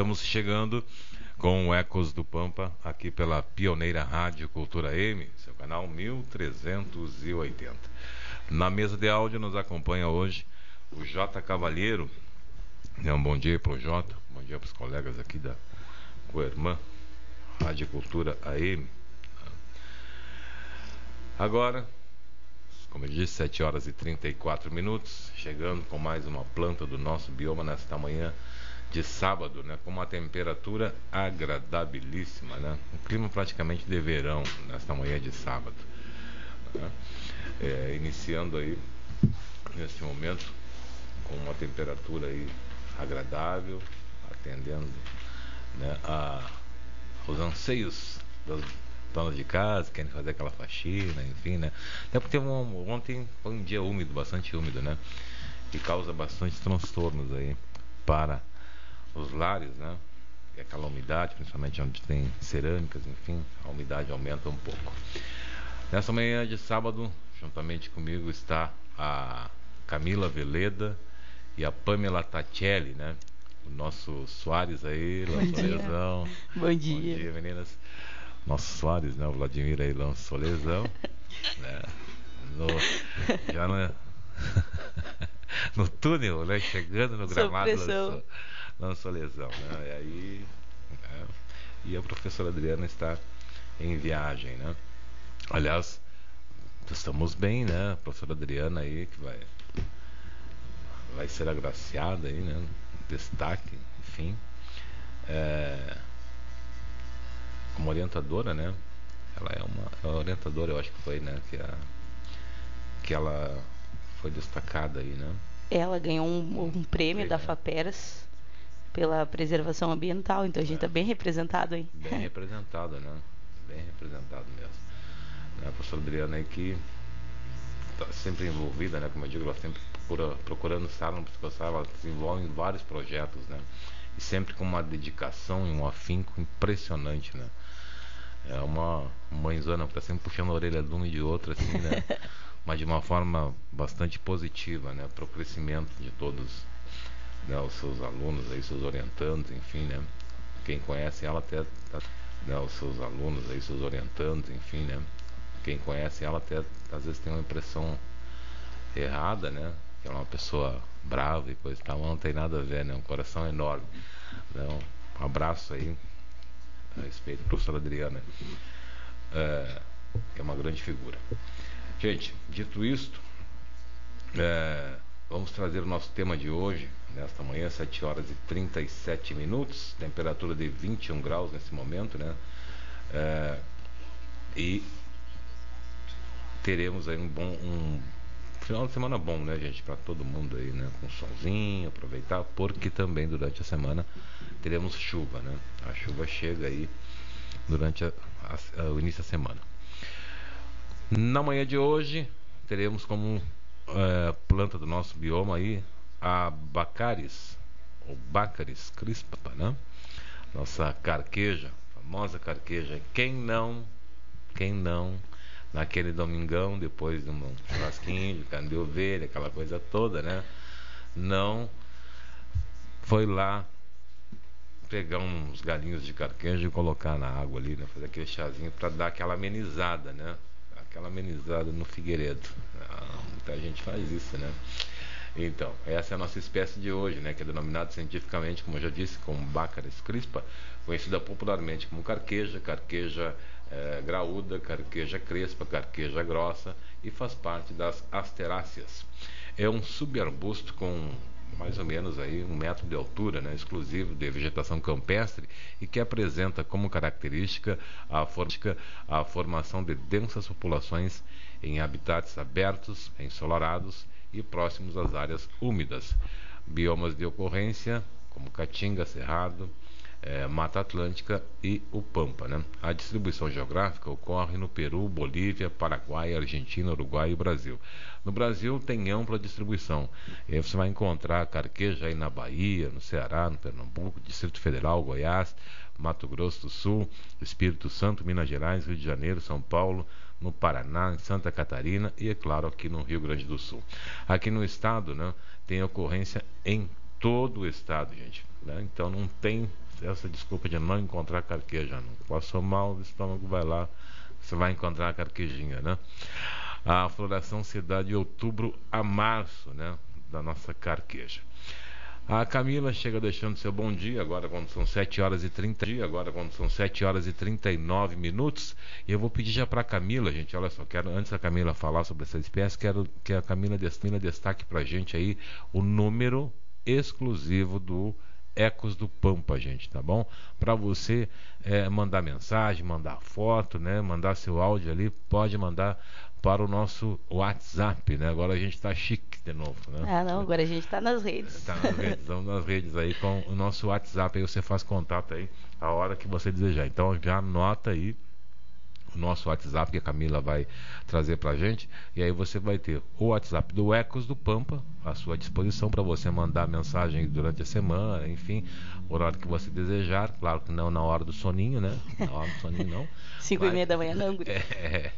Estamos chegando com o Ecos do Pampa, aqui pela pioneira Rádio Cultura M, seu canal 1380. Na mesa de áudio nos acompanha hoje o J Cavalheiro. Um bom dia para o Jota, bom dia para os colegas aqui da Coirmã, Rádio Cultura AM. Agora, como eu disse, 7 horas e 34 minutos, chegando com mais uma planta do nosso bioma nesta manhã de sábado, né, com uma temperatura agradabilíssima, né, um clima praticamente de verão nesta manhã de sábado. Né, é, iniciando aí, neste momento, com uma temperatura aí agradável, atendendo né, a, aos anseios das donas de casa, querem fazer aquela faxina, enfim, né? Até porque um, ontem foi um dia úmido, bastante úmido, né? Que causa bastante transtornos aí para os lares, né? E aquela umidade, principalmente onde tem cerâmicas, enfim, a umidade aumenta um pouco. Nessa manhã de sábado, juntamente comigo está a Camila Veleda e a Pamela Tatielli, né? O nosso Soares aí, Bom dia. Bom dia. Bom dia, meninas nosso Soares, né? O Vladimir aí lançou lesão. né? No, já no, no túnel, né? Chegando no gramado, lançou, lançou lesão. Né? E aí. Né? E a professora Adriana está em viagem, né? Aliás, estamos bem, né? A professora Adriana aí que vai vai ser agraciada aí, né? Destaque, enfim. É, como orientadora, né? Ela é uma, é uma orientadora, eu acho que foi, né? Que, a, que ela foi destacada aí, né? Ela ganhou um, um prêmio da FAPERAS pela preservação ambiental, então a gente está é. bem representado, hein? Bem representado, né? Bem representado mesmo. Né? A professora Adriana aí que está sempre envolvida, né? Como eu digo, ela sempre procura, procurando estar no psicossocial, ela se envolve em vários projetos, né? E sempre com uma dedicação e um afinco impressionante, né? É uma mãezona que está sempre puxando a orelha de um e de outro, assim, né? Mas de uma forma bastante positiva, né? Para o crescimento de todos né? os seus alunos, aí, seus orientandos, enfim, né? Quem conhece ela até, tá, né? os seus alunos, aí, seus orientandos, enfim, né? Quem conhece ela até às vezes tem uma impressão errada, né? Que é uma pessoa brava e coisa e tal, mas não tem nada a ver, né? Um coração enorme. Né? Um abraço aí a respeito, professora Adriana, é, que é uma grande figura. Gente, dito isto, é, vamos trazer o nosso tema de hoje, nesta manhã, 7 horas e 37 minutos, temperatura de 21 graus nesse momento, né? É, e teremos aí um bom um final de semana bom, né, gente, para todo mundo aí, né, com solzinho, aproveitar, porque também durante a semana teremos chuva, né? A chuva chega aí durante a, a, a, o início da semana. Na manhã de hoje teremos como é, planta do nosso bioma aí a Bacaris, ou Bacaris crispa, né? Nossa carqueja, famosa carqueja. Quem não, quem não, naquele domingão, depois de um churrasquinho de carne de ovelha, aquela coisa toda, né? Não foi lá pegar uns galinhos de carqueja e colocar na água ali, né? Fazer aquele chazinho para dar aquela amenizada, né? Aquela amenizada no figueiredo. Ah, muita gente faz isso, né? Então, essa é a nossa espécie de hoje, né? Que é denominada cientificamente, como eu já disse, como Baccharis crispa, conhecida popularmente como carqueja, carqueja é, graúda, carqueja crespa, carqueja grossa e faz parte das asteráceas. É um subarbusto com mais ou menos aí um metro de altura, né, exclusivo de vegetação campestre e que apresenta como característica a, a formação de densas populações em habitats abertos, ensolarados e próximos às áreas úmidas. Biomas de ocorrência como Caatinga, Cerrado, é, Mata Atlântica e o Pampa. Né? A distribuição geográfica ocorre no Peru, Bolívia, Paraguai, Argentina, Uruguai e Brasil. No Brasil tem ampla distribuição. E você vai encontrar carqueja aí na Bahia, no Ceará, no Pernambuco, Distrito Federal, Goiás, Mato Grosso do Sul, Espírito Santo, Minas Gerais, Rio de Janeiro, São Paulo, no Paraná, em Santa Catarina e, é claro, aqui no Rio Grande do Sul. Aqui no estado, né, tem ocorrência em todo o estado, gente. Né? Então não tem essa desculpa de não encontrar carqueja. Não. Passou mal, o estômago vai lá, você vai encontrar a carquejinha, né? A floração se dá de outubro a março, né? Da nossa carqueja. A Camila chega deixando seu bom dia, agora quando são 7 horas e 30 dia, agora quando são 7 horas e 39 minutos. E eu vou pedir já para a Camila, gente, olha só, quero antes da Camila falar sobre essa espécie, quero que a Camila Destina destaque para a gente aí o número exclusivo do Ecos do Pampa, gente, tá bom? Para você é, mandar mensagem, mandar foto, né? Mandar seu áudio ali, pode mandar para o nosso WhatsApp, né? Agora a gente está chique de novo, né? Ah, não, agora a gente está nas redes. Está nas redes, estamos nas redes aí com o nosso WhatsApp, aí você faz contato aí a hora que você desejar. Então já anota aí o nosso WhatsApp que a Camila vai trazer para a gente. E aí você vai ter o WhatsApp do Ecos do Pampa à sua disposição para você mandar mensagem durante a semana, enfim, horário que você desejar. Claro que não na hora do soninho, né? Na hora do soninho não. Cinco Mas, e meia da manhã não, É,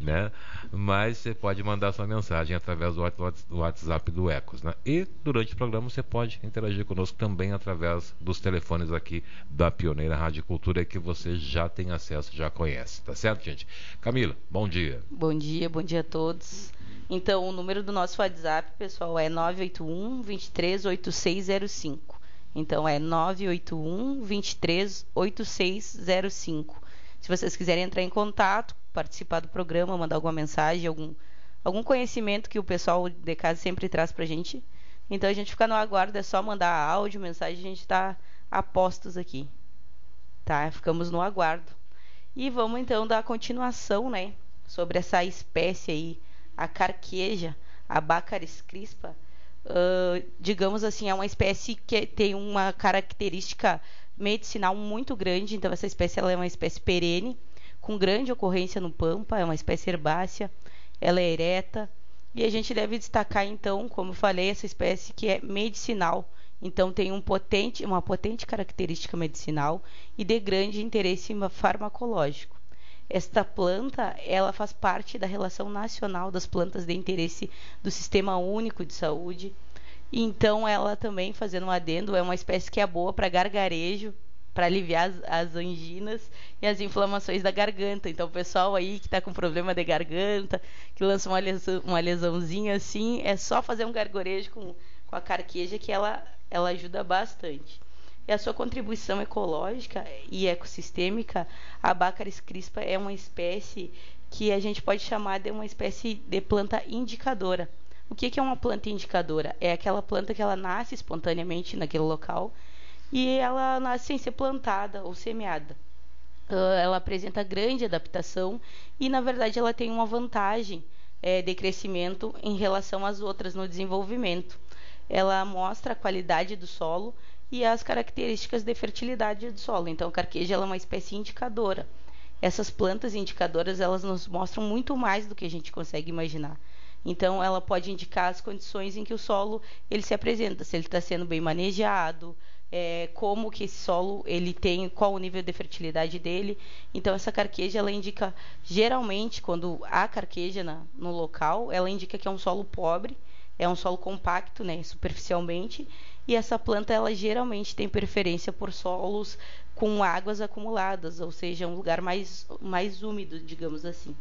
né? Mas você pode mandar sua mensagem através do WhatsApp do Ecos, né? E durante o programa você pode interagir conosco também através dos telefones aqui da Pioneira Rádio Cultura que você já tem acesso, já conhece, tá certo, gente? Camila, bom dia. Bom dia, bom dia a todos. Então, o número do nosso WhatsApp, pessoal, é 981 238605. Então, é 981 238605. Se vocês quiserem entrar em contato, participar do programa, mandar alguma mensagem, algum, algum conhecimento que o pessoal de casa sempre traz pra gente. Então a gente fica no aguardo, é só mandar áudio, mensagem, a gente está a postos aqui. Tá? Ficamos no aguardo. E vamos então dar continuação, né, sobre essa espécie aí, a carqueja, a Baccharis crispa. Uh, digamos assim, é uma espécie que tem uma característica medicinal muito grande, então essa espécie ela é uma espécie perene, com grande ocorrência no pampa, é uma espécie herbácea, ela é ereta, e a gente deve destacar então, como eu falei, essa espécie que é medicinal, então tem um potente, uma potente característica medicinal e de grande interesse farmacológico. Esta planta, ela faz parte da relação nacional das plantas de interesse do Sistema Único de Saúde então ela também, fazendo um adendo, é uma espécie que é boa para gargarejo, para aliviar as, as, anginas e as inflamações da garganta. Então, o pessoal aí que está com problema de garganta, que lança uma, lesão, uma lesãozinha assim, é só fazer um gargarejo com, com a carqueja que ela, ela ajuda bastante. E a sua contribuição ecológica e ecossistêmica, a Baccharis crispa é uma espécie que a gente pode chamar de uma espécie de planta indicadora o que, é uma planta indicadora? É aquela planta que ela nasce espontaneamente naquele local e ela nasce sem ser plantada ou semeada. Uh, ela apresenta grande adaptação e, na verdade, ela tem uma vantagem é, de crescimento em relação às outras no desenvolvimento. Ela mostra a qualidade do solo e as características de fertilidade do solo. Então, a carqueja é uma espécie indicadora. Essas plantas indicadoras elas nos mostram muito mais do que a gente consegue imaginar. Então, ela pode indicar as condições em que o solo ele se apresenta, se ele está sendo bem manejado, é, como que esse solo ele tem, qual o nível de fertilidade dele. Então, essa carqueja ela indica, geralmente, quando há carqueja na, no local, ela indica que é um solo pobre, é um solo compacto, né, superficialmente, e essa planta ela geralmente tem preferência por solos com águas acumuladas, ou seja, um lugar mais, mais úmido, digamos assim.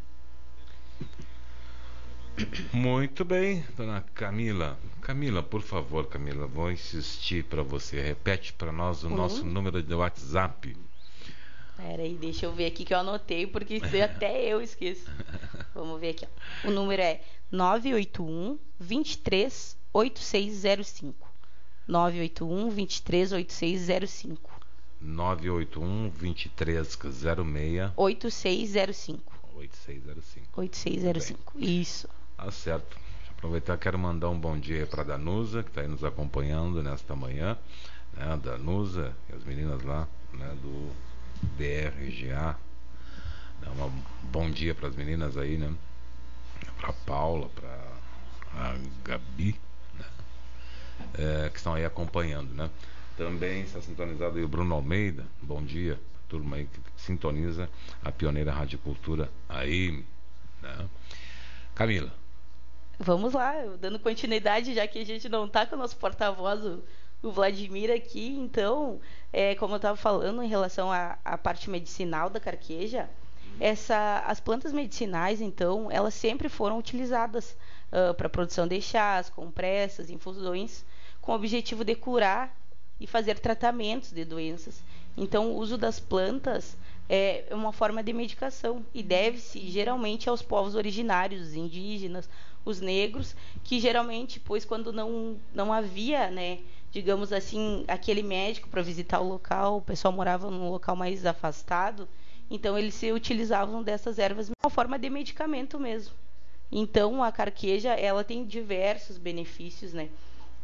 Muito bem, dona Camila. Camila, por favor, Camila, vou insistir para você. Repete para nós o uhum. nosso número de WhatsApp. Peraí, deixa eu ver aqui que eu anotei, porque até eu esqueço. Vamos ver aqui. Ó. O número é 981 23 8605. 981 23 8605. 981 2306 8605. 8605. 8605. Isso. Tá certo. Aproveitar, quero mandar um bom dia para a Danusa, que está aí nos acompanhando nesta manhã. Né? A Danusa e as meninas lá né? do DRGA. Um bom dia para as meninas aí, né? Para Paula, para a Gabi, né? É, que estão aí acompanhando, né? Também está sintonizado aí o Bruno Almeida. Bom dia, turma aí que sintoniza a pioneira Rádio Cultura AM. Né? Camila. Vamos lá, dando continuidade, já que a gente não está com o nosso porta-voz, o, o, Vladimir, aqui. Então, é, como eu estava falando em relação à, à, parte medicinal da carqueja, essa, as plantas medicinais, então, elas sempre foram utilizadas uh, para produção de chás, compressas, infusões, com o objetivo de curar e fazer tratamentos de doenças. Então, o uso das plantas é uma forma de medicação e deve-se geralmente aos povos originários, os indígenas, os negros, que geralmente, pois quando não não havia, né, digamos assim, aquele médico para visitar o local, o pessoal morava num local mais afastado, então eles se utilizavam dessas ervas uma forma de medicamento mesmo. Então a carqueja, ela tem diversos benefícios, né?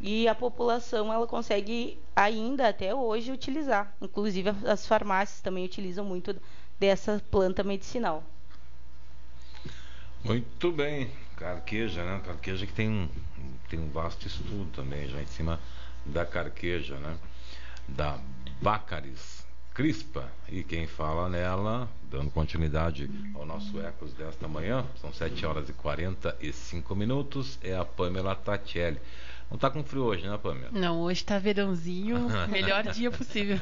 e a população ela consegue ainda até hoje utilizar. Inclusive as farmácias também utilizam muito dessa planta medicinal. Muito bem, carqueja, né? Carqueja que tem um, tem um vasto estudo também já em cima da carqueja, né? Da Bacaris crispa e quem fala nela, dando continuidade ao nosso Ecos desta manhã, são 7 horas e 45 minutos, é a Pamela Tatielli. Não tá com frio hoje, né, Pamela? Não, hoje tá verãozinho, melhor dia possível.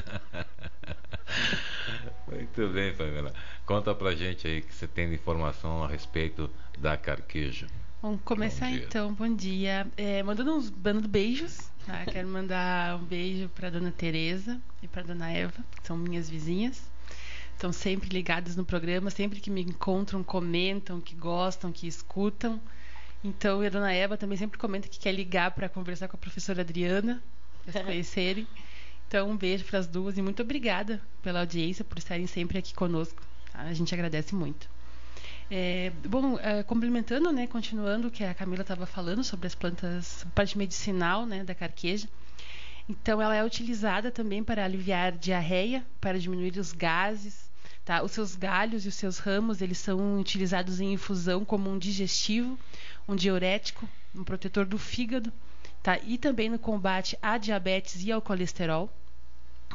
Muito bem, Pamela. Conta pra gente aí que você tem informação a respeito da carqueja. Vamos começar bom então, bom dia. É, mandando uns mandando beijos. Tá? Quero mandar um beijo para dona Tereza e para dona Eva, que são minhas vizinhas. Estão sempre ligadas no programa, sempre que me encontram, comentam, que gostam, que escutam. Então, a dona Eva também sempre comenta que quer ligar para conversar com a professora Adriana, para se conhecerem. Então, um beijo para as duas e muito obrigada pela audiência, por estarem sempre aqui conosco. A gente agradece muito. É, bom, é, complementando, né, continuando o que a Camila estava falando sobre as plantas, parte medicinal né, da carqueja. Então, ela é utilizada também para aliviar diarreia, para diminuir os gases. Tá? Os seus galhos e os seus ramos eles são utilizados em infusão como um digestivo, um diurético, um protetor do fígado, tá? E também no combate à diabetes e ao colesterol.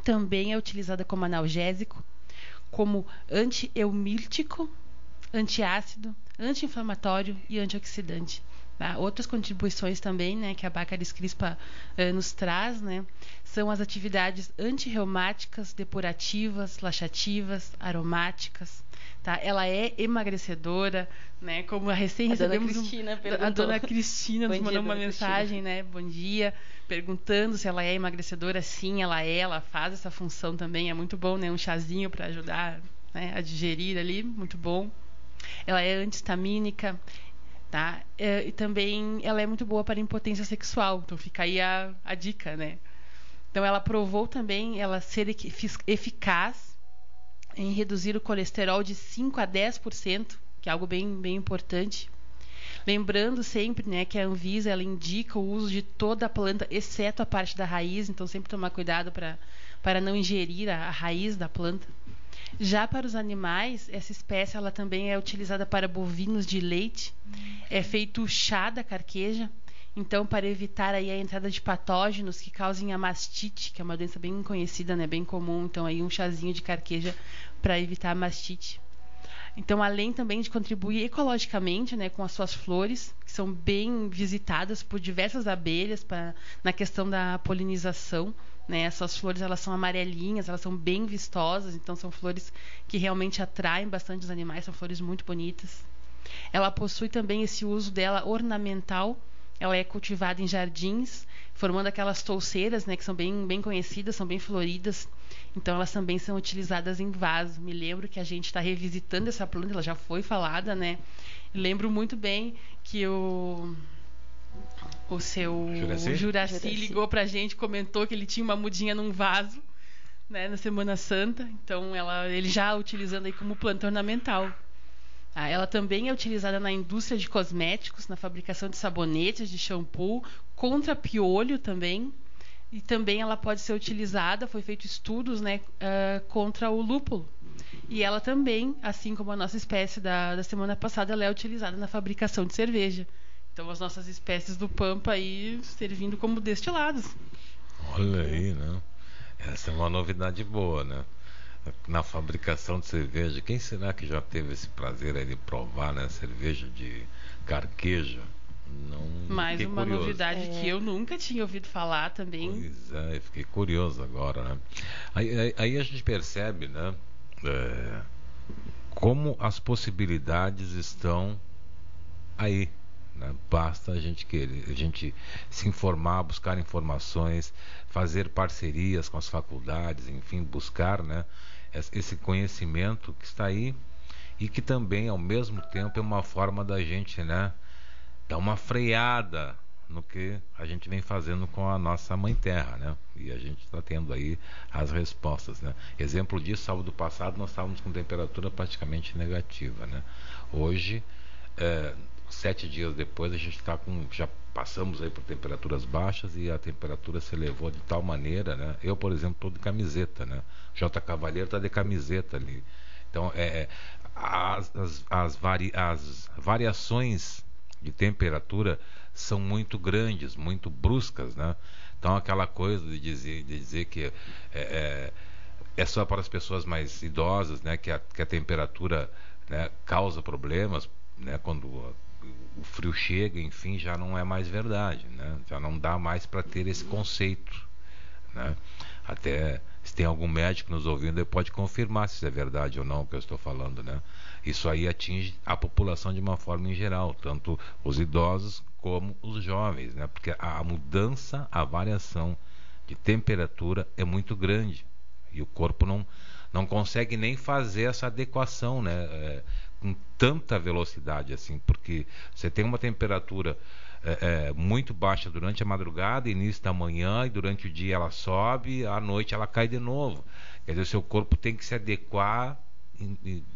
Também é utilizada como analgésico, como antieumíltico, antiácido, anti-inflamatório e antioxidante. Tá? Outras contribuições também né, que a Bacardis crispa eh, nos traz né, são as atividades antirreumáticas, depurativas, laxativas, aromáticas, Tá? Ela é emagrecedora, né? Como a recém a recebemos dona Cristina um, a dona Cristina nos mandou uma mensagem, Cristina. né? Bom dia, perguntando se ela é emagrecedora. Sim, ela é, ela faz essa função também. É muito bom, né? Um chazinho para ajudar né? a digerir ali, muito bom. Ela é antihistamínica, tá? É, e também ela é muito boa para impotência sexual. Então fica aí a, a dica, né? Então ela provou também ela ser eficaz em reduzir o colesterol de 5 a 10%, que é algo bem, bem importante. Lembrando sempre né, que a Anvisa ela indica o uso de toda a planta, exceto a parte da raiz, então sempre tomar cuidado para não ingerir a, a raiz da planta. Já para os animais, essa espécie ela também é utilizada para bovinos de leite. É feito chá da carqueja, então, para evitar aí a entrada de patógenos que causem a mastite, que é uma doença bem conhecida, né, bem comum, então aí um chazinho de carqueja para evitar a mastite. Então, além também de contribuir ecologicamente né, com as suas flores, que são bem visitadas por diversas abelhas pra, na questão da polinização. Né, as suas flores elas são amarelinhas, elas são bem vistosas, então são flores que realmente atraem bastante os animais, são flores muito bonitas. Ela possui também esse uso dela ornamental. Ela é cultivada em jardins, formando aquelas touceiras, né, que são bem, bem conhecidas, são bem floridas. Então elas também são utilizadas em vaso. Me lembro que a gente está revisitando essa planta, ela já foi falada, né? lembro muito bem que o o seu Juraci, Juraci, Juraci. ligou pra gente, comentou que ele tinha uma mudinha num vaso, né, na Semana Santa. Então ela, ele já utilizando aí como planta ornamental. Ah, ela também é utilizada na indústria de cosméticos, na fabricação de sabonetes, de shampoo, contra piolho também. E também ela pode ser utilizada, foi feito estudos né, uh, contra o lúpulo. E ela também, assim como a nossa espécie da, da semana passada, ela é utilizada na fabricação de cerveja. Então as nossas espécies do Pampa aí servindo como destilados. Olha aí, né? Essa é uma novidade boa, né? Na fabricação de cerveja, quem será que já teve esse prazer aí de provar, né? Cerveja de carqueja? Não, Mais uma curioso. novidade é. que eu nunca tinha ouvido falar também. Pois é, fiquei curioso agora, né? Aí, aí, aí a gente percebe, né? É, como as possibilidades estão aí. Né? Basta a gente querer, a gente se informar, buscar informações, fazer parcerias com as faculdades, enfim, buscar né, esse conhecimento que está aí e que também, ao mesmo tempo, é uma forma da gente né, dar uma freada no que a gente vem fazendo com a nossa mãe terra, né? E a gente está tendo aí as respostas, né? Exemplo disso, sábado passado nós estávamos com temperatura praticamente negativa, né? Hoje, é, sete dias depois, a gente está com, já passamos aí por temperaturas baixas e a temperatura se elevou de tal maneira, né? Eu, por exemplo, estou de camiseta, né? J. Cavalheiro está de camiseta ali. Então, é, é as, as, as, vari, as variações de temperatura são muito grandes, muito bruscas, né? Então aquela coisa de dizer, de dizer que é, é, é só para as pessoas mais idosas, né? Que a, que a temperatura né, causa problemas, né? Quando o frio chega, enfim, já não é mais verdade, né? Já não dá mais para ter esse conceito, né? Até se tem algum médico nos ouvindo, ele pode confirmar se é verdade ou não o que eu estou falando, né? Isso aí atinge a população de uma forma em geral, tanto os idosos como os jovens, né? Porque a mudança, a variação de temperatura é muito grande e o corpo não não consegue nem fazer essa adequação, né? É, com tanta velocidade assim, porque você tem uma temperatura é, é, muito baixa durante a madrugada, início da manhã, e durante o dia ela sobe, à noite ela cai de novo. Quer dizer, o seu corpo tem que se adequar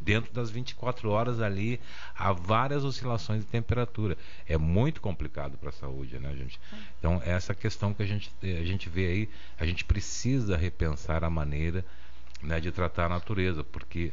dentro das 24 horas ali há várias oscilações de temperatura. É muito complicado para a saúde, né, gente? Então, essa questão que a gente, a gente vê aí, a gente precisa repensar a maneira né, de tratar a natureza, porque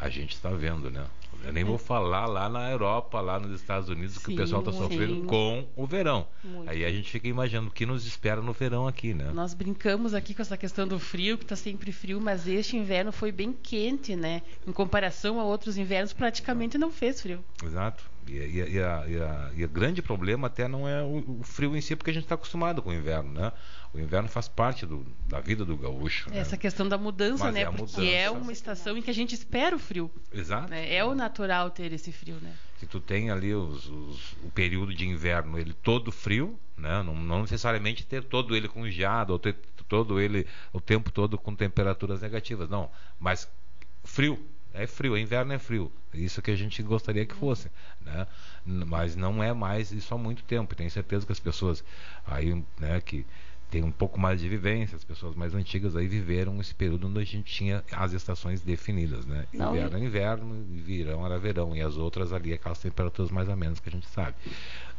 a gente está vendo, né? Eu nem vou falar lá na Europa, lá nos Estados Unidos, sim, que o pessoal está sofrendo sim. com o verão. Muito. Aí a gente fica imaginando o que nos espera no verão aqui, né? Nós brincamos aqui com essa questão do frio, que está sempre frio, mas este inverno foi bem quente, né? Em comparação a outros invernos, praticamente não fez frio. Exato. E, e, e, a, e, a, e o grande problema até não é o, o frio em si, porque a gente está acostumado com o inverno, né? O inverno faz parte do, da vida do gaúcho. Essa né? questão da mudança, Mas né? É Porque mudança. é uma estação em que a gente espera o frio. Exato. Né? É o natural ter esse frio, né? Se tu tem ali os, os, o período de inverno, ele todo frio, né? Não, não necessariamente ter todo ele congelado ou ter todo ele o tempo todo com temperaturas negativas, não. Mas frio, é frio, inverno é frio. Isso que a gente gostaria que fosse, né? Mas não é mais isso há muito tempo. Tenho certeza que as pessoas aí, né, que tem um pouco mais de vivência, as pessoas mais antigas aí viveram esse período onde a gente tinha as estações definidas, né? Não, inverno era inverno, verão era verão, e as outras ali aquelas temperaturas mais ou menos que a gente sabe.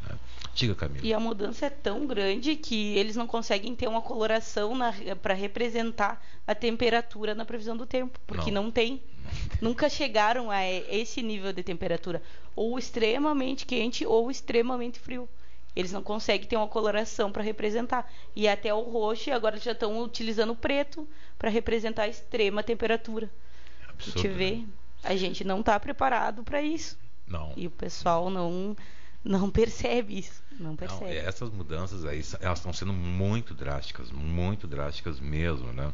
Né? Diga, Camila. E a mudança é tão grande que eles não conseguem ter uma coloração para representar a temperatura na previsão do tempo, porque não, não tem. Nunca chegaram a esse nível de temperatura, ou extremamente quente ou extremamente frio. Eles não conseguem ter uma coloração para representar. E até o roxo, agora já estão utilizando o preto para representar a extrema temperatura. Absurdo, a gente vê. Né? a gente não está preparado para isso. Não. E o pessoal não não percebe isso. Não percebe. Não, essas mudanças aí, elas estão sendo muito drásticas, muito drásticas mesmo, né?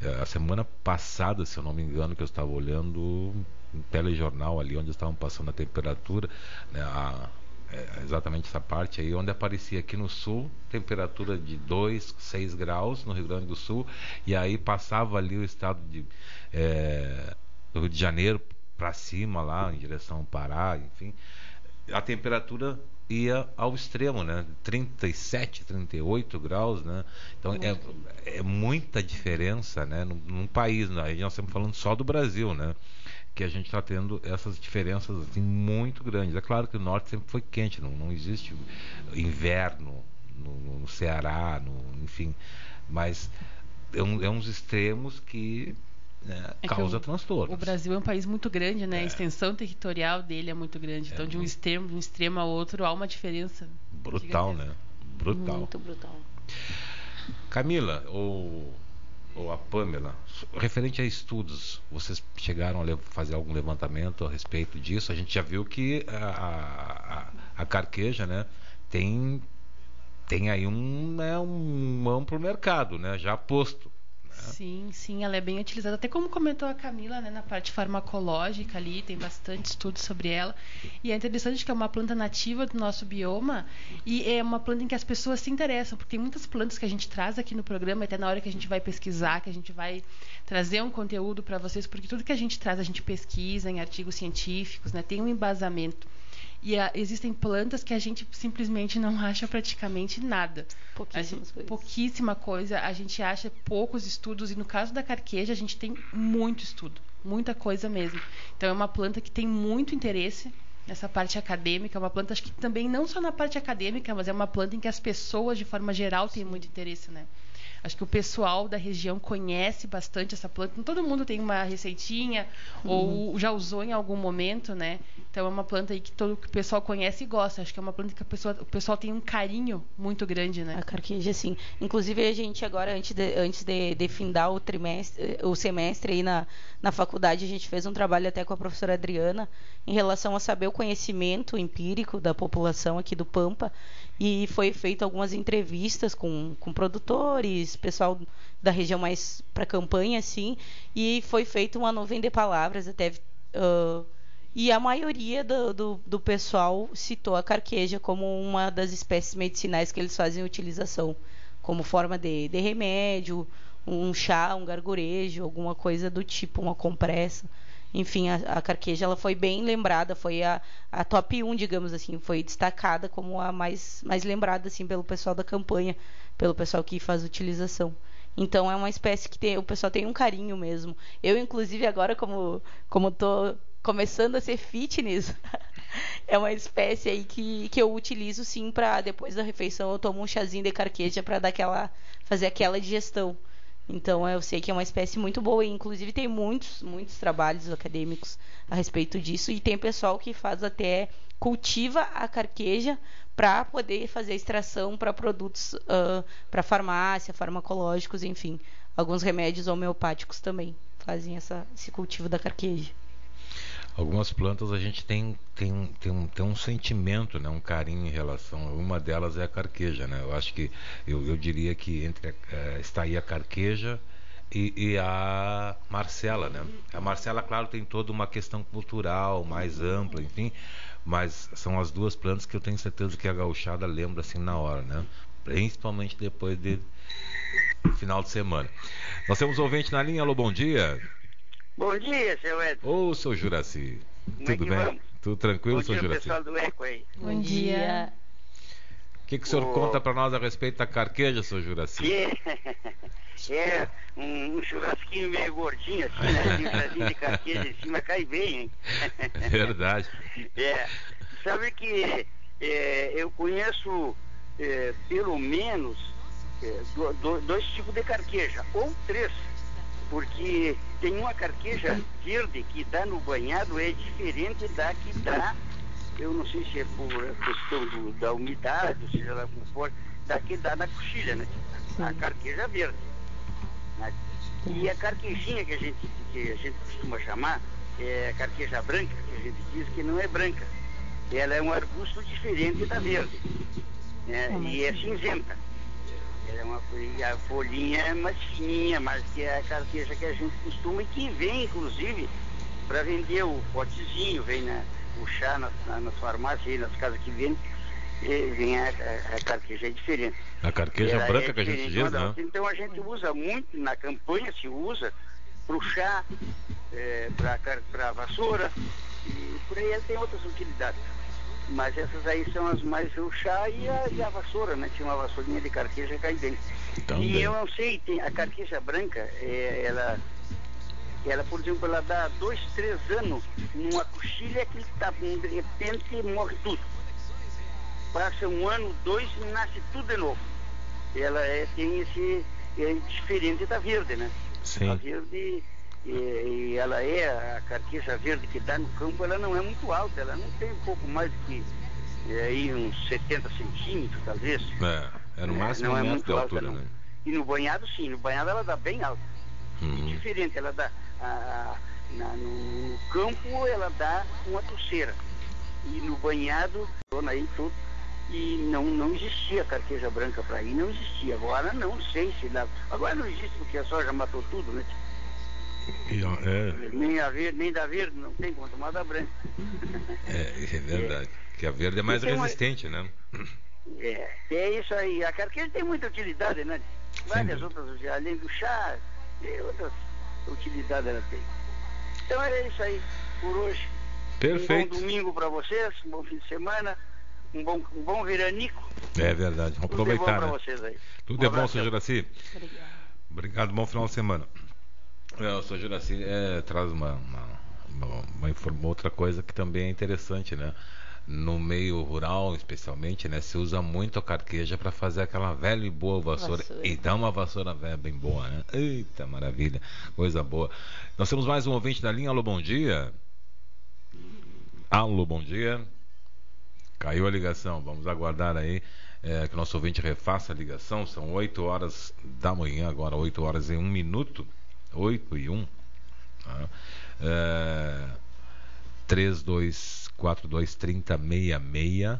É, a semana passada, se eu não me engano, que eu estava olhando um telejornal ali onde estavam passando a temperatura, né? A, é, exatamente essa parte aí, onde aparecia aqui no sul, temperatura de 2, 6 graus no Rio Grande do Sul, e aí passava ali o estado de, é, do Rio de Janeiro para cima lá, em direção ao Pará, enfim, a temperatura ia ao extremo, né? 37, 38 graus, né? Então é, é muita diferença, né? Num, num país, né? aí nós estamos falando só do Brasil, né? Que a gente está tendo essas diferenças assim, muito grandes. É claro que o norte sempre foi quente, não, não existe inverno no, no Ceará, no, enfim, mas é, um, é uns extremos que né, é causa transtorno. O Brasil é um país muito grande, né? É. A extensão territorial dele é muito grande. Então, é de um extremo, de um extremo ao outro, há uma diferença. Brutal, né? Brutal. Muito brutal. Camila, ou, ou a Pamela, referente a estudos, vocês chegaram a fazer algum levantamento a respeito disso? A gente já viu que a, a, a carqueja, né, tem tem aí um, né, um amplo mercado, né, já posto. Sim, sim, ela é bem utilizada. Até como comentou a Camila, né, na parte farmacológica ali, tem bastante estudo sobre ela. E é interessante que é uma planta nativa do nosso bioma e é uma planta em que as pessoas se interessam, porque tem muitas plantas que a gente traz aqui no programa, até na hora que a gente vai pesquisar, que a gente vai trazer um conteúdo para vocês, porque tudo que a gente traz, a gente pesquisa em artigos científicos, né, tem um embasamento. E a, existem plantas que a gente simplesmente não acha praticamente nada. Pouquíssimas gente, pouquíssima coisa. A gente acha poucos estudos. E no caso da carqueja, a gente tem muito estudo. Muita coisa mesmo. Então, é uma planta que tem muito interesse nessa parte acadêmica. É uma planta, acho que também não só na parte acadêmica, mas é uma planta em que as pessoas, de forma geral, têm muito interesse, né? Acho que o pessoal da região conhece bastante essa planta. Todo mundo tem uma receitinha uhum. ou já usou em algum momento, né? Então é uma planta aí que todo o pessoal conhece e gosta. Acho que é uma planta que pessoa, o pessoal tem um carinho muito grande, né? A carqueja, sim. Inclusive a gente agora, antes de, antes de, de findar o trimestre, o semestre aí na, na faculdade, a gente fez um trabalho até com a professora Adriana em relação a saber o conhecimento empírico da população aqui do Pampa e foi feito algumas entrevistas com, com produtores, pessoal da região mais para campanha, assim, e foi feito uma nuvem de palavras até. Uh, e a maioria do, do, do, pessoal citou a carqueja como uma das espécies medicinais que eles fazem utilização, como forma de, de remédio, um chá, um gargurejo, alguma coisa do tipo, uma compressa enfim, a, a Carqueja ela foi bem lembrada, foi a, a top 1, digamos assim, foi destacada como a mais, mais lembrada assim pelo pessoal da campanha, pelo pessoal que faz utilização. Então é uma espécie que tem, o pessoal tem um carinho mesmo. Eu inclusive agora como como tô começando a ser fitness, é uma espécie aí que, que eu utilizo sim para depois da refeição eu tomo um chazinho de carqueja para dar aquela fazer aquela digestão. Então eu sei que é uma espécie muito boa e inclusive tem muitos, muitos trabalhos acadêmicos a respeito disso e tem pessoal que faz até cultiva a carqueja para poder fazer extração para produtos uh, para farmácia, farmacológicos, enfim, alguns remédios homeopáticos também fazem essa, esse cultivo da carqueja algumas plantas a gente tem, tem, tem, um, tem um sentimento, né, um carinho em relação. Uma delas é a carqueja, né? Eu acho que eu, eu diria que entre é, está aí a carqueja e, e, a Marcela, né? A Marcela, claro, tem toda uma questão cultural mais ampla, enfim, mas são as duas plantas que eu tenho certeza que a gauchada lembra assim na hora, né? Principalmente depois de final de semana. Nós temos ouvinte na linha, alô, bom dia. Bom dia, seu Edson. Ô, seu Juraci. Como é Tudo é bem? Vamos? Tudo tranquilo, seu Juraci? pessoal do Eco aí. Bom dia. O que, que o senhor o... conta para nós a respeito da carqueja, seu Juraci? Que... é um, um, churrasquinho meio gordinho, assim, né? Um pedacinho de carqueja em cima cai bem, hein? Verdade. É. Sabe que é, eu conheço é, pelo menos é, do, do, dois tipos de carqueja, ou três porque tem uma carqueja verde que dá no banhado, é diferente da que dá, eu não sei se é por questão do, da umidade, ou seja lá como for, da que dá na coxilha, né? A carqueja verde. Né? E a carquejinha que a gente, que a gente costuma chamar, é carqueja branca, que a gente diz que não é branca. Ela é um arbusto diferente da verde. Né? E é cinzenta. Ela é uma, a folhinha é mais fininha, mais que a carqueja que a gente costuma e que vem, inclusive, para vender o potezinho, vem na, o chá nas, nas farmácias, nas casas que vendem, vem a, a, a, carqueja é diferente. A carqueja Ela branca é que a gente diz, né? Então a gente usa muito, na campanha se usa, para o chá, é, para a vassoura, e por aí tem outras utilidades. Mas essas aí são as mais o chá e a, e a vassoura, né? Tinha uma vassourinha de carqueja cai dentro. Então, e eu não sei, tem, a carqueja branca, é, ela, ela, por exemplo, ela dá dois, três anos numa coxilha que tá, de repente morre tudo. Passa um ano, dois e nasce tudo de novo. Ela é, tem esse. é diferente da verde, né? Sim. A verde e, e, ela é a carqueja verde que dá no campo, ela não é muito alta, ela não tem um pouco mais que é, aí uns 70 centímetros, talvez. É, é no máximo não um é muito de altura, alta, né? E no banhado, sim, no banhado ela dá bem alta. Uhum. diferente, ela dá. A, na, no, no, campo ela dá uma torceira. E no banhado, dona aí tudo. E não, não existia carqueja branca para ir, não existia. Agora não sei se lá. Agora não existe porque a soja matou tudo, né? É. Nem, a verde, nem da verde, não tem como tomar da branca. É, é verdade. É. Que a verde é mais resistente, uma... né? É, é isso aí. A carqueja tem muita utilidade, né? Várias outras, além do chá, outras utilidades ela tem. Então é isso aí por hoje. Perfeito. Um bom domingo para vocês, um bom fim de semana, um bom, um bom veranico. É verdade, vamos aproveitar. Tudo é bom né? vocês aí. Tudo um é bom, seu Juraci. Obrigado. Obrigado, bom final de semana. É, o Sr. Juraci é, traz uma, uma, uma, uma, outra coisa que também é interessante, né? No meio rural, especialmente, né? Se usa muito a carqueja para fazer aquela velha e boa vassoura. vassoura. E dá uma vassoura velha bem boa, né? Eita, maravilha. Coisa boa. Nós temos mais um ouvinte na linha. Alô, bom dia. Alô, bom dia. Caiu a ligação. Vamos aguardar aí é, que o nosso ouvinte refaça a ligação. São 8 horas da manhã, agora 8 horas e 1 minuto. 8 e 1. Tá? É, 3242 3066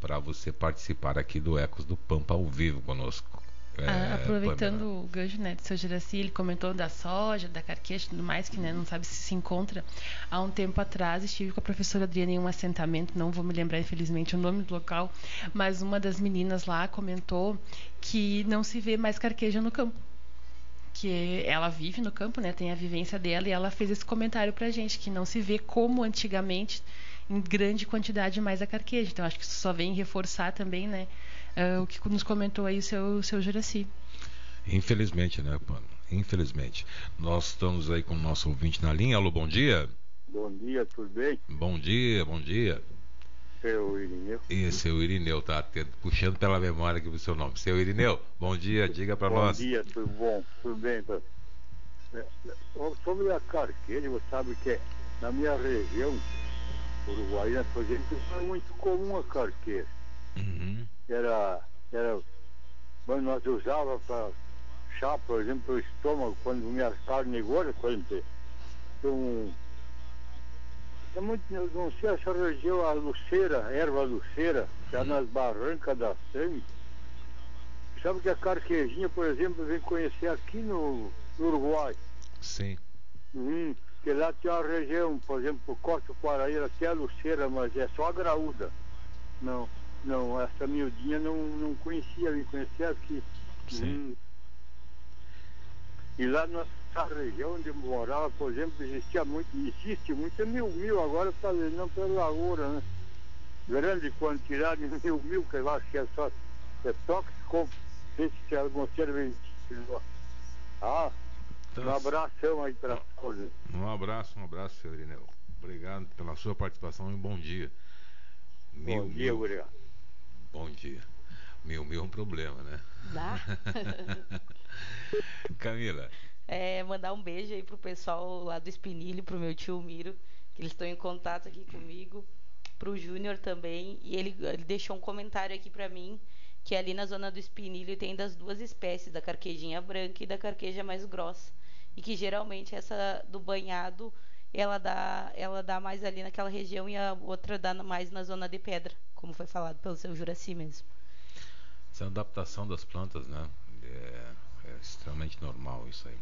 para você participar aqui do Ecos do Pampa ao vivo conosco. É, ah, aproveitando Pamela. o gancho né, do seu Juraci, ele comentou da soja, da carqueja e tudo mais, que né, não sabe se se encontra. Há um tempo atrás estive com a professora Adriana em um assentamento, não vou me lembrar infelizmente o nome do local, mas uma das meninas lá comentou que não se vê mais carqueja no campo que ela vive no campo, né? Tem a vivência dela e ela fez esse comentário pra gente que não se vê como antigamente em grande quantidade mais a carqueja. Então acho que isso só vem reforçar também, né? Uh, o que nos comentou aí o seu, seu Juraci. Infelizmente, né, Pano? Infelizmente. Nós estamos aí com o nosso ouvinte na linha. Alô, bom dia. Bom dia, tudo bem? Bom dia, bom dia. Seu Irineu. E seu Irineu, tá puxando pela memória aqui o seu nome. Seu Irineu, bom dia, diga para nós. Bom dia, tudo bom, tudo bem. É, sobre a carqueja, você sabe que na minha região, Uruguaiana, por exemplo, é muito comum a carqueja. Uhum. Era, era, mas nós usava para chá, por exemplo, o estômago, quando minha carne gorda, quando tem um é não sei essa região, a luceira, a erva luceira, está hum. nas barrancas da sangue. Sabe que a carquejinha, por exemplo, vem conhecer aqui no, no Uruguai. Sim. Hum, que lá tem uma região, por exemplo, Costa Paraíba, que é a luceira, mas é só a graúda. Não, não, essa miudinha não, não conhecia, vim conhecer aqui. Sim. Hum. E lá nós essa região onde eu morava, por exemplo, existia muito, existe muito, é mil mil, agora está não pela lavoura, né? Grande quantidade de mil mil, que eu acho que é só é tóxico, se algum serviço. Ah, então, um abração aí para todos. Um abraço, um abraço, senhor Irineu. Obrigado pela sua participação e um bom dia. Mil, bom dia, mil. obrigado. Bom dia. Mil mil é um problema, né? Dá. Camila, é, mandar um beijo aí pro pessoal lá do Espinilho, pro meu tio Miro, que eles estão em contato aqui comigo, pro Júnior também, e ele, ele deixou um comentário aqui para mim, que ali na zona do Espinilho tem das duas espécies, da carquejinha branca e da carqueja mais grossa, e que geralmente essa do banhado ela dá, ela dá mais ali naquela região e a outra dá mais na zona de pedra, como foi falado pelo seu Juraci mesmo. Essa adaptação das plantas, né? É, é extremamente normal isso aí.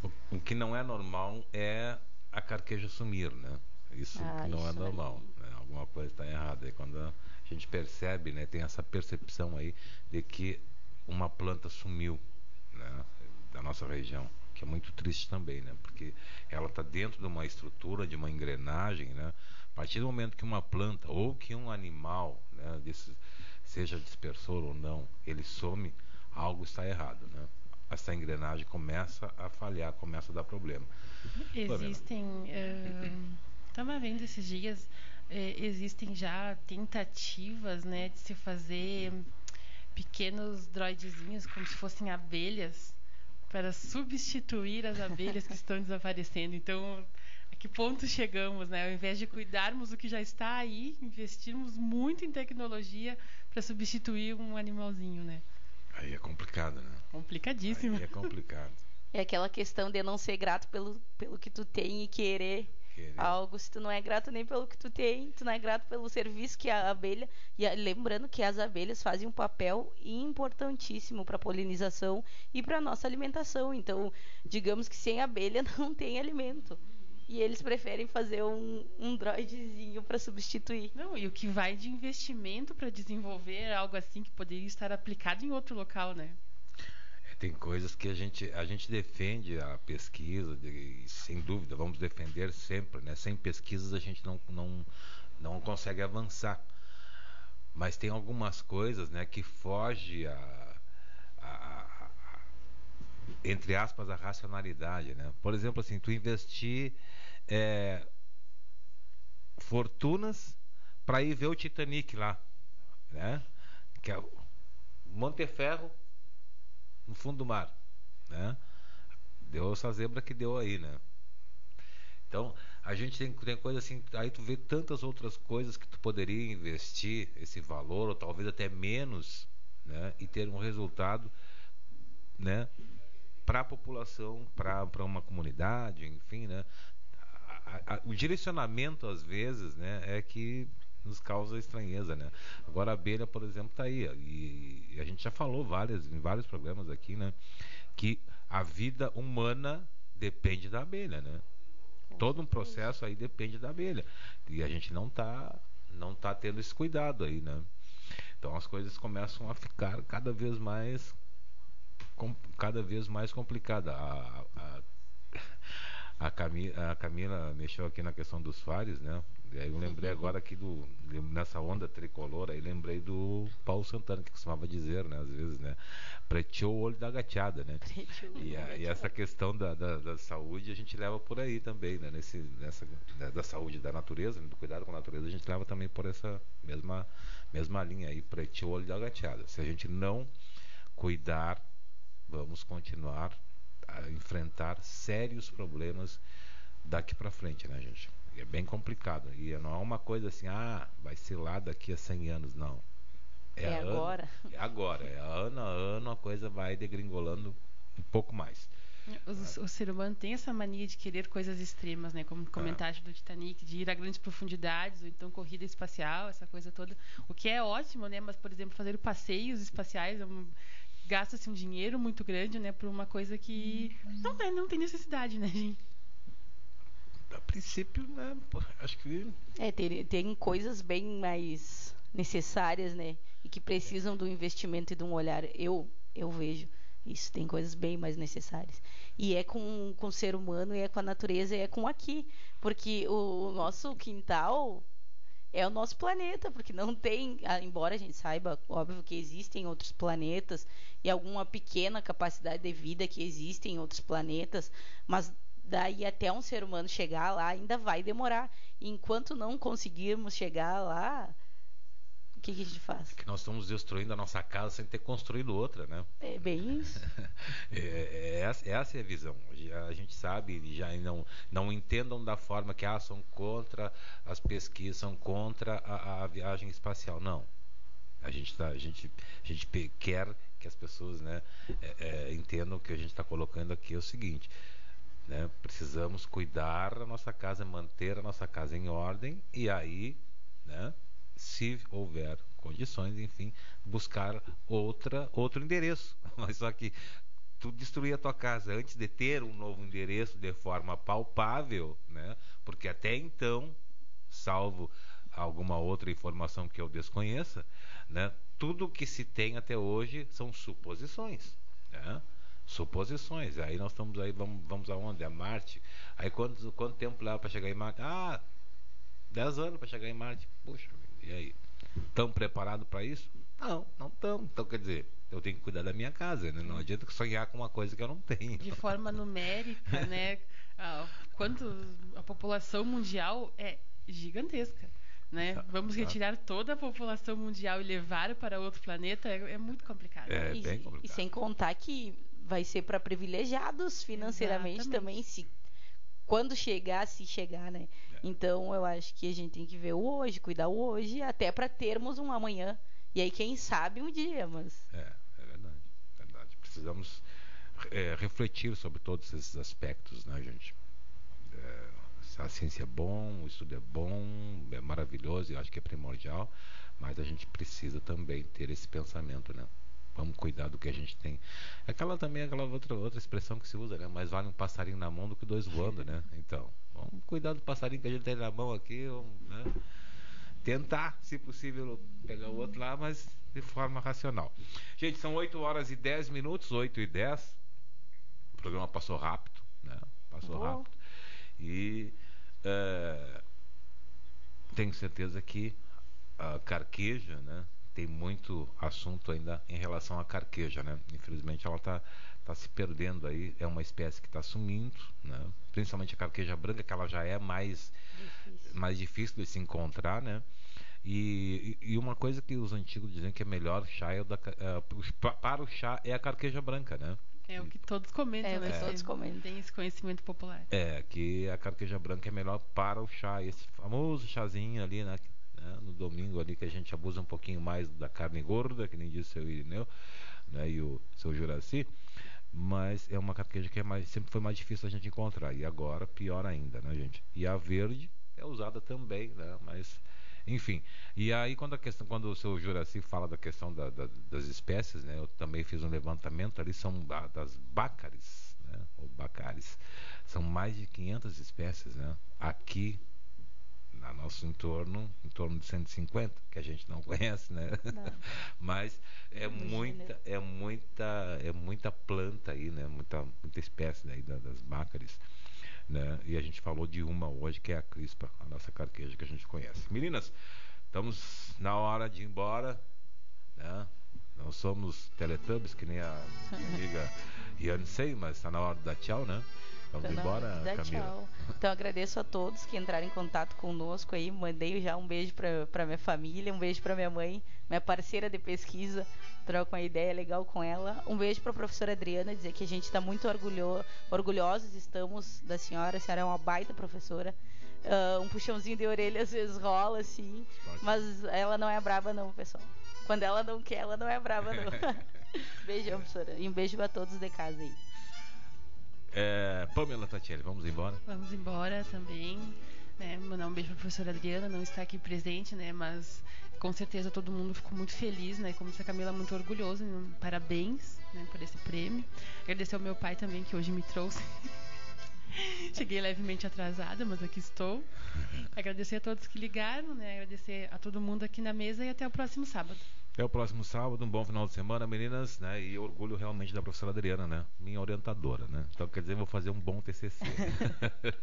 O, o, que não é normal é a carqueja sumir, né? Isso ah, não é isso é normal. Né? Alguma coisa está errada. E quando a gente percebe, né? Tem essa percepção aí de que uma planta sumiu, né? Da nossa região que é muito triste também, né? Porque ela está dentro de uma estrutura, de uma engrenagem, né? A partir do momento que uma planta ou que um animal, né, desse, seja dispersor ou não, ele some, algo está errado, né? Essa engrenagem começa a falhar, começa a dar problema. Existem, estava uh, vendo esses dias, uh, existem já tentativas, né, de se fazer pequenos droidezinhos como se fossem abelhas para substituir as abelhas que estão desaparecendo. Então, a que ponto chegamos, né? Ao invés de cuidarmos do que já está aí, investirmos muito em tecnologia para substituir um animalzinho, né? Aí é complicado, né? Complicadíssimo. Aí é complicado. É aquela questão de não ser grato pelo, pelo que tu tem e querer querer. algo. Se tu não é grato nem pelo que tu tem, tu não é grato pelo serviço que a abelha. E lembrando que as abelhas fazem um papel importantíssimo para a polinização e para a nossa alimentação. Então, digamos que sem abelha não tem alimento. E eles preferem fazer um, um droidzinho para substituir. Não, e o que vai de investimento para desenvolver algo assim que poderia estar aplicado em outro local, né? tem coisas que a gente, a gente defende a pesquisa, de, sem dúvida, vamos defender sempre, né? Sem pesquisas a gente não, não, não consegue avançar. Mas tem algumas coisas né, que foge a, entre aspas, a racionalidade. Né? Por exemplo, assim, tu investir é, fortunas para ir ver o Titanic lá. Né? Que é o Monteferro no fundo do mar, né? Deu essa zebra que deu aí, né? Então, a gente tem, tem coisa assim, aí tu vê tantas outras coisas que tu poderia investir esse valor, ou talvez até menos, né? E ter um resultado, né? Para a população, para uma comunidade, enfim, né? A, a, o direcionamento, às vezes, né? É que nos causa estranheza, né? Agora a abelha, por exemplo, está aí e, e, a gente já falou várias, em vários programas aqui, né? Que a vida humana depende da abelha, né? Todo um processo aí depende da abelha e a gente não está não tá tendo esse cuidado aí, né? Então as coisas começam a ficar cada vez mais cada vez mais complicada. A, a, a, Camila, a Camila mexeu aqui na questão dos fares, né? Aí eu lembrei agora aqui do. Nessa onda tricolor, aí lembrei do Paulo Santana, que costumava dizer, né, às vezes, né? Preteou o olho da gateada, né? E, a, e, essa questão da, da, da, saúde a gente leva por aí também, né? Nesse, nessa, né, da saúde da natureza, né? do cuidado com a natureza, a gente leva também por essa mesma, mesma linha aí, preteou o olho da gateada. Se a gente não cuidar, vamos continuar a enfrentar sérios problemas daqui para frente, né, gente? é bem complicado. E não é uma coisa assim, ah, vai ser lá daqui a 100 anos, não. É, é agora. Ano, é agora. É ano a ano a coisa vai degringolando um pouco mais. O, o, ser humano tem essa mania de querer coisas extremas, né? Como comentário do Titanic, de ir a grandes profundidades, ou então corrida espacial, essa coisa toda. O que é ótimo, né? Mas, por exemplo, fazer passeios espaciais é um, gasta-se um dinheiro muito grande, né? Por uma coisa que não, não tem necessidade, né, gente? a princípio, né, pô, acho que. É, tem, tem coisas bem mais necessárias, né? E que precisam do investimento e de um olhar. Eu, eu vejo. Isso tem coisas bem mais necessárias. E é com, com o ser humano, e é com a natureza, e é com aqui. Porque o, o nosso quintal é o nosso planeta, porque não tem, ah, embora a gente saiba, óbvio que existem outros planetas e alguma pequena capacidade de vida que existe em outros planetas, mas daí até um ser humano chegar lá ainda vai demorar. E enquanto não conseguirmos chegar lá, que, que, a gente faz? Que nós estamos destruindo a nossa casa sem ter construído outra, né? É bem isso. é, é, essa, essa, é a visão. A gente sabe e já não, não entendam da forma que ah, são contra as pesquisas, são contra a, a viagem espacial. Não. A gente, tá, a, gente, a gente quer que as pessoas né, é, é, entendam que a gente está colocando aqui é o seguinte né, precisamos cuidar da nossa casa, manter a nossa casa em ordem e aí, né, se houver condições, enfim, buscar outra outro endereço. Mas só que tu destruir a tua casa antes de ter um novo endereço de forma palpável, né? Porque até então, salvo alguma outra informação que eu desconheça, né? Tudo que se tem até hoje são suposições, né? Suposições. Aí nós estamos aí, vamos, vamos aonde? A Marte. Aí quanto, quanto tempo leva para chegar em Marte? Ah, 10 anos para chegar em Marte. Puxa, e aí? Estão preparados para isso? Não, não estão. Então, quer dizer, eu tenho que cuidar da minha casa, né? Não adianta sonhar com uma coisa que eu não tenho. De forma numérica, né? Quanto a população mundial é gigantesca. Né? Vamos retirar toda a população mundial e levar para outro planeta é, é muito complicado. É, e, bem complicado. E sem contar que vai ser para privilegiados financeiramente Exatamente. também, se quando chegar, se chegar, né? É. Então eu acho que a gente tem que ver o hoje, cuidar o hoje, até para termos um amanhã. E aí, quem sabe um dia, mas. É, é verdade, verdade. Precisamos é, refletir sobre todos esses aspectos, né, gente? É, a ciência é bom, o estudo é bom, é maravilhoso, eu acho que é primordial, mas a gente precisa também ter esse pensamento, né? Vamos cuidar do que a gente tem. Aquela também, aquela outra, outra expressão que se usa, né? Mais vale um passarinho na mão do que dois voando, né? Então, vamos cuidar do passarinho que a gente tem na mão aqui, vamos, né? tentar, se possível, pegar o outro lá, mas de forma racional. Gente, são 8 horas e 10 minutos, 8 e 10. O programa passou rápido, né? Passou rápido. E é, tenho certeza que a carqueja, né? Tem muito assunto ainda em relação à carqueja, né? Infelizmente ela está tá se perdendo aí. É uma espécie que está sumindo, né? Principalmente a carqueja branca, que ela já é mais Difícil. mais difícil de se encontrar, né? E, e uma coisa que os antigos dizem que é melhor chá é o da, é, para o chá é a carqueja branca, né? É o que todos comentam, É né? que todos comentam. Tem esse conhecimento popular. É, que a carqueja branca é melhor para o chá, esse famoso chazinho ali, né? né, No domingo ali que a gente abusa um pouquinho mais da carne gorda, que nem disse o seu Irineu, né? E o seu Juraci. Mas é uma carqueja que é mais, sempre foi mais difícil a gente encontrar. E agora, pior ainda, né, gente? E a verde é usada também, né? Mas, enfim. E aí, quando, a questão, quando o seu Juraci fala da questão da- da- das espécies, né? Eu também fiz um levantamento ali, são da- das bácares, né? Ou bacares. São mais de 500 espécies, né? Aqui, no nosso entorno, em torno de 150, que a gente não conhece, né? Não. Mas é muita, é muita, é muita planta aí, né? Muita, muita espécie aí da- das bácares. Né? E a gente falou de uma hoje que é a crispa, a nossa carqueja que a gente conhece. Meninas, estamos na hora de ir embora, né? Não somos teletubbies, que nem a minha amiga Yansei, mas está na hora dar tchau, né? Vamos Tá na hora embora, dar Camila. tchau. Então agradeço a todos que entraram em contato conosco aí. Mandei já um beijo para minha família, um beijo para minha mãe, minha parceira de pesquisa. Troco uma ideia legal com ela. Um beijo para a professora Adriana, dizer que a gente está muito orgulho, orgulhosos estamos da senhora. A senhora é uma baita professora. Ah, um puxãozinho de orelha às vezes rola assim, Pode. mas ela não é braba não, pessoal. Quando ela não quer, ela não é braba não. Beijão, professora. E um beijo a todos de casa aí. É, Pamela Tatiele, vamos embora? Vamos embora também. Né? Mandar um beijo para a professora Adriana, não está aqui presente, né? Mas com certeza todo mundo ficou muito feliz, né? Como disse a Camila, muito orgulhoso. né? Parabéns né, por esse prêmio. Agradecer ao meu pai também, que hoje me trouxe. Cheguei levemente atrasada, mas aqui estou. Agradecer a todos que ligaram, né? Agradecer a todo mundo aqui na mesa e até o próximo sábado. Até o próximo sábado, um bom final de semana, meninas, né? E orgulho realmente da professora Adriana, né? Minha orientadora, né? Então quer dizer, vou fazer um bom TCC.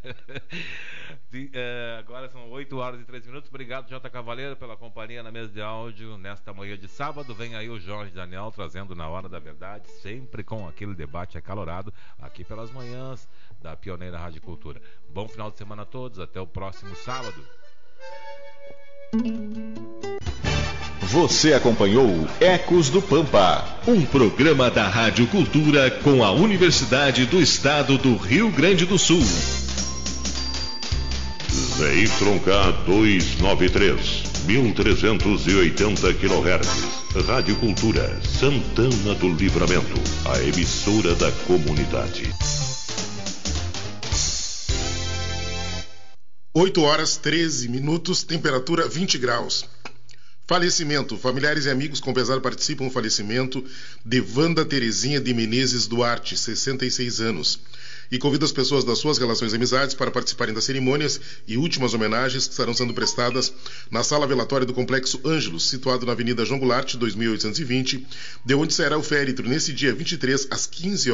De- eh, agora são 8 horas e 3 minutos. Obrigado, Jota Cavaleiro, pela companhia na mesa de áudio nesta manhã de sábado. Vem aí o Jorge Daniel trazendo na hora da verdade, sempre com aquele debate acalorado aqui pelas manhãs da Pioneira Rádio Cultura. Bom final de semana a todos, até o próximo sábado. Você acompanhou Ecos do Pampa, um programa da Rádio Cultura com a Universidade do Estado do Rio Grande do Sul. ZYK 293, 1380 kHz. Rádio Cultura, Santana do Livramento, a emissora da comunidade. 8 horas 13 minutos, temperatura 20 graus. Falecimento. Familiares e amigos com pesar participam do falecimento de Wanda Terezinha de Menezes Duarte, 66 anos. E convida as pessoas das suas relações e amizades para participarem das cerimônias e últimas homenagens que estarão sendo prestadas na sala velatória do Complexo Ângelos, situado na Avenida João Goulart, 2820, de onde será o féretro nesse dia 23 às 15 horas.